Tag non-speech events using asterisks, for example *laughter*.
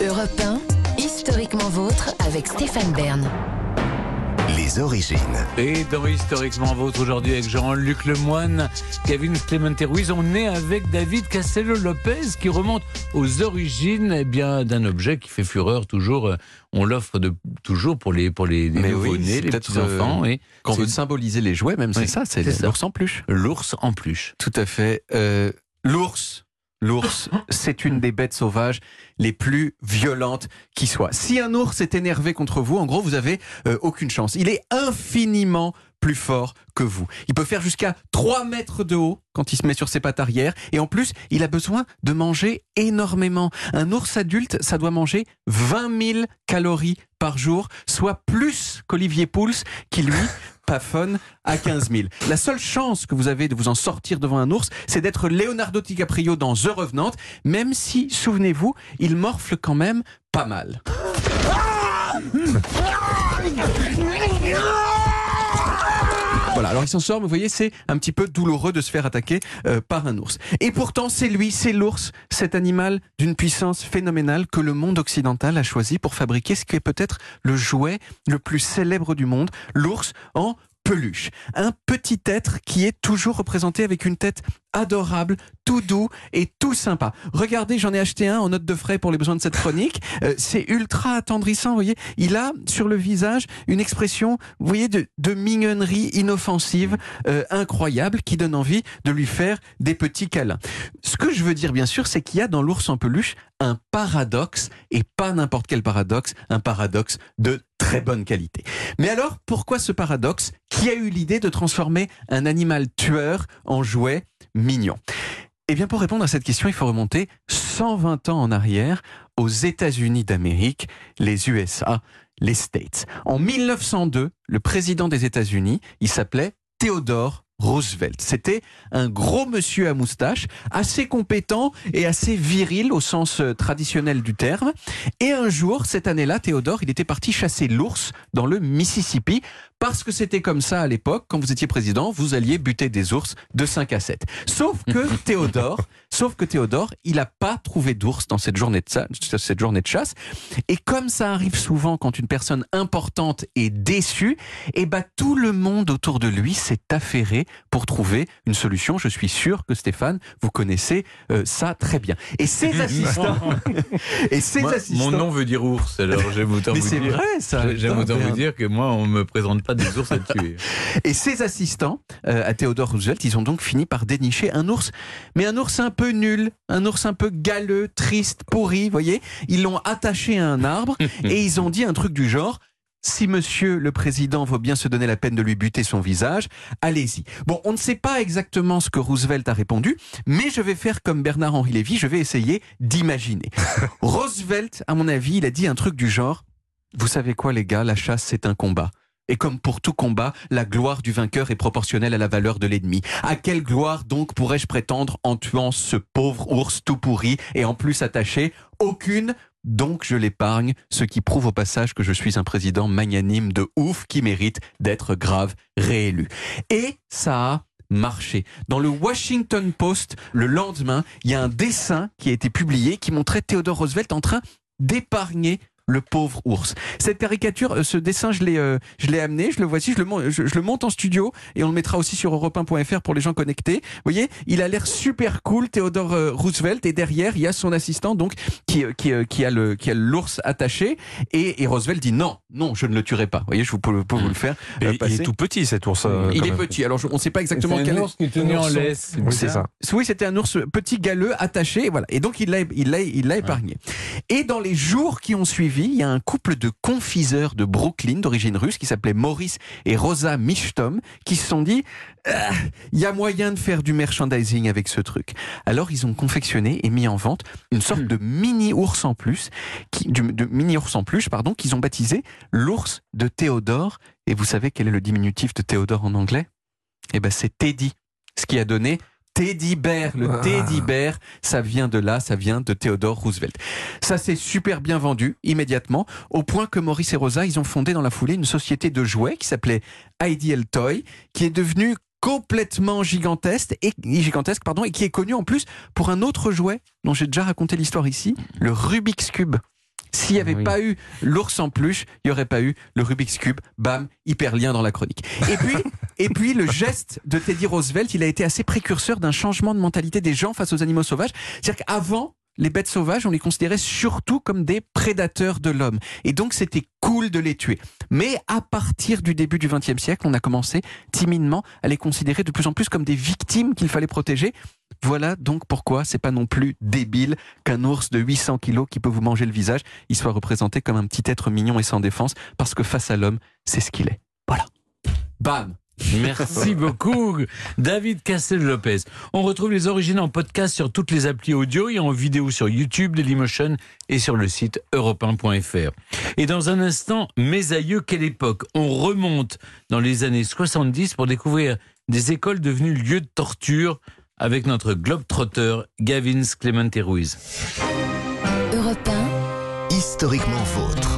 Europe 1, historiquement vôtre avec Stéphane Bern. Les origines. Et dans Historiquement Vôtre aujourd'hui avec Jean-Luc Lemoine, Kevin Clemente Ruiz, on est avec David Castello-Lopez qui remonte aux origines eh bien d'un objet qui fait fureur toujours. On l'offre de toujours pour les pour les, oui, c'est les peut-être, petits enfants euh, et Qu'on c'est veut symboliser les jouets, même Oui, c'est ça, c'est l'ours en peluche. l'ours en peluche. Tout à fait. Euh, l'ours, l'ours, c'est une des bêtes sauvages les plus violentes qui soient. Si un ours est énervé contre vous, en gros, vous avez euh, aucune chance. Il est infiniment plus fort que vous. Il peut faire jusqu'à 3 mètres de haut quand il se met sur ses pattes arrière. Et en plus, il a besoin de manger énormément. Un ours adulte, ça doit manger 20 000 calories par jour, soit plus qu'Olivier Pouls, qui lui *laughs* plafonne à 15 000. La seule chance que vous avez de vous en sortir devant un ours, c'est d'être Leonardo DiCaprio dans The Revenant, même si, souvenez-vous, il morfle quand même pas mal. *laughs* Voilà, alors il s'en sort, mais vous voyez, c'est un petit peu douloureux de se faire attaquer euh, par un ours. Et pourtant, c'est lui, c'est l'ours, cet animal d'une puissance phénoménale que le monde occidental a choisi pour fabriquer ce qui est peut-être le jouet le plus célèbre du monde, l'ours en peluche. Un petit être qui est toujours représenté avec une tête adorable, tout doux et tout sympa. Regardez, j'en ai acheté un en note de frais pour les besoins de cette chronique. *laughs* Euh, c'est ultra attendrissant, vous voyez. Il a sur le visage une expression, vous voyez, de, de mignonnerie inoffensive euh, incroyable qui donne envie de lui faire des petits câlins. Ce que je veux dire, bien sûr, c'est qu'il y a dans l'ours en peluche un paradoxe et pas n'importe quel paradoxe, un paradoxe de très bonne qualité. Mais alors, pourquoi ce paradoxe? Qui a eu l'idée de transformer un animal tueur en jouet mignon Eh bien, pour répondre à cette question, il faut remonter 120 ans en arrière aux États-Unis d'Amérique, les USA, les States. En 1902, le président des États-Unis, il s'appelait Theodore Roosevelt. C'était un gros monsieur à moustache, assez compétent et assez viril au sens euh, traditionnel du terme. Et un jour, cette année-là, Théodore, il était parti chasser l'ours dans le Mississippi parce que c'était comme ça à l'époque. Quand vous étiez président, vous alliez buter des ours de 5 à 7. Sauf que *laughs* Théodore, sauf que Théodore, il n'a pas trouvé d'ours dans cette journée de, sa- cette journée de chasse. Et comme ça arrive souvent quand une personne importante est déçue, et ben tout le monde autour de lui s'est affairé pour trouver une solution. Je suis sûr que Stéphane, vous connaissez euh, ça très bien. Et ses *laughs* assistants, et ses Moi, assistants. mon nom veut dire ours, alors j'aime autant mais vous c'est dire. vrai ça. J'aime autant vous dire que moi, on me présente pas des ours à tuer. Et ses assistants euh, à Theodore Roosevelt, ils ont donc fini par dénicher un ours, mais un ours un peu nul, un ours un peu galeux, triste, pourri, voyez. Ils l'ont attaché à un arbre *laughs* et ils ont dit un truc du genre. Si monsieur le président veut bien se donner la peine de lui buter son visage, allez-y. Bon, on ne sait pas exactement ce que Roosevelt a répondu, mais je vais faire comme Bernard-Henri Lévy, je vais essayer d'imaginer. *laughs* Roosevelt, à mon avis, il a dit un truc du genre Vous savez quoi, les gars, la chasse, c'est un combat. Et comme pour tout combat, la gloire du vainqueur est proportionnelle à la valeur de l'ennemi. À quelle gloire donc pourrais-je prétendre en tuant ce pauvre ours tout pourri et en plus attaché? Aucune. Donc je l'épargne, ce qui prouve au passage que je suis un président magnanime de ouf qui mérite d'être grave réélu. Et ça a marché. Dans le Washington Post, le lendemain, il y a un dessin qui a été publié qui montrait Theodore Roosevelt en train d'épargner le pauvre ours. Cette caricature, euh, ce dessin, je l'ai, euh, je l'ai amené, je le voici, je le, je, je le monte en studio et on le mettra aussi sur europe1.fr pour les gens connectés. Vous voyez, il a l'air super cool, Theodore euh, Roosevelt, et derrière, il y a son assistant donc qui, euh, qui, euh, qui a le, qui a l'ours attaché et, et Roosevelt dit non, non, je ne le tuerai pas. Vous voyez, je vous peux, peux vous le faire. Et il est tout petit cet ours. euh, Il est même. petit. Alors, je- on ne sait pas exactement C'est quel ours qui tenu en laisse. Oui, c'est ça. Oui, c'était un ours petit galeux attaché, et voilà. Et donc il l'a, il l'a, il l'a épargné. Et dans les jours qui ont suivi, il y a un couple de confiseurs de Brooklyn d'origine russe qui s'appelaient Maurice et Rosa Michtom qui se sont dit, Ah, il y a moyen de faire du merchandising avec ce truc. Alors ils ont confectionné et mis en vente une sorte de mini ours en plus, qui, du- de mini ours en peluche, pardon, qu'ils ont baptisé l'ours de Théodore. Et vous savez quel est le diminutif de Théodore en anglais? Eh ben c'est Teddy, ce qui a donné Teddy Bear, le Ah. Teddy Bear, ça vient de là, ça vient de Theodore Roosevelt. Ça s'est super bien vendu immédiatement, au point que Maurice et Rosa, ils ont fondé dans la foulée une société de jouets qui s'appelait Ideal Toy, qui est devenue complètement gigantesque et, gigantesque pardon, et qui est connue en plus pour un autre jouet dont j'ai déjà raconté l'histoire ici, le Rubik's Cube. S'il n'y avait Oui. pas eu l'ours en peluche, il n'y aurait pas eu le Rubik's Cube. Bam, hyper lien dans la chronique. Et puis, *laughs* et puis le geste de Teddy Roosevelt, il a été assez précurseur d'un changement de mentalité des gens face aux animaux sauvages. C'est-à-dire qu'avant, les bêtes sauvages, on les considérait surtout comme des prédateurs de l'homme. Et donc, c'était cool de les tuer. Mais à partir du début du XXe siècle, on a commencé timidement à les considérer de plus en plus comme des victimes qu'il fallait protéger. Voilà donc pourquoi c'est pas non plus débile qu'un ours de 800 kilos qui peut vous manger le visage, il soit représenté comme un petit être mignon et sans défense, parce que face à l'homme, c'est ce qu'il est. Voilà. Bam Merci beaucoup, David Castel-Lopez. On retrouve les origines en podcast sur toutes les applis audio et en vidéo sur YouTube, Dailymotion et sur le site europe1.fr. Et dans un instant, mes aïeux, quelle époque? On remonte dans les années 70 pour découvrir des écoles devenues lieux de torture avec notre globe-trotter Gavin Clemente Ruiz. Europe 1, Historiquement vôtre.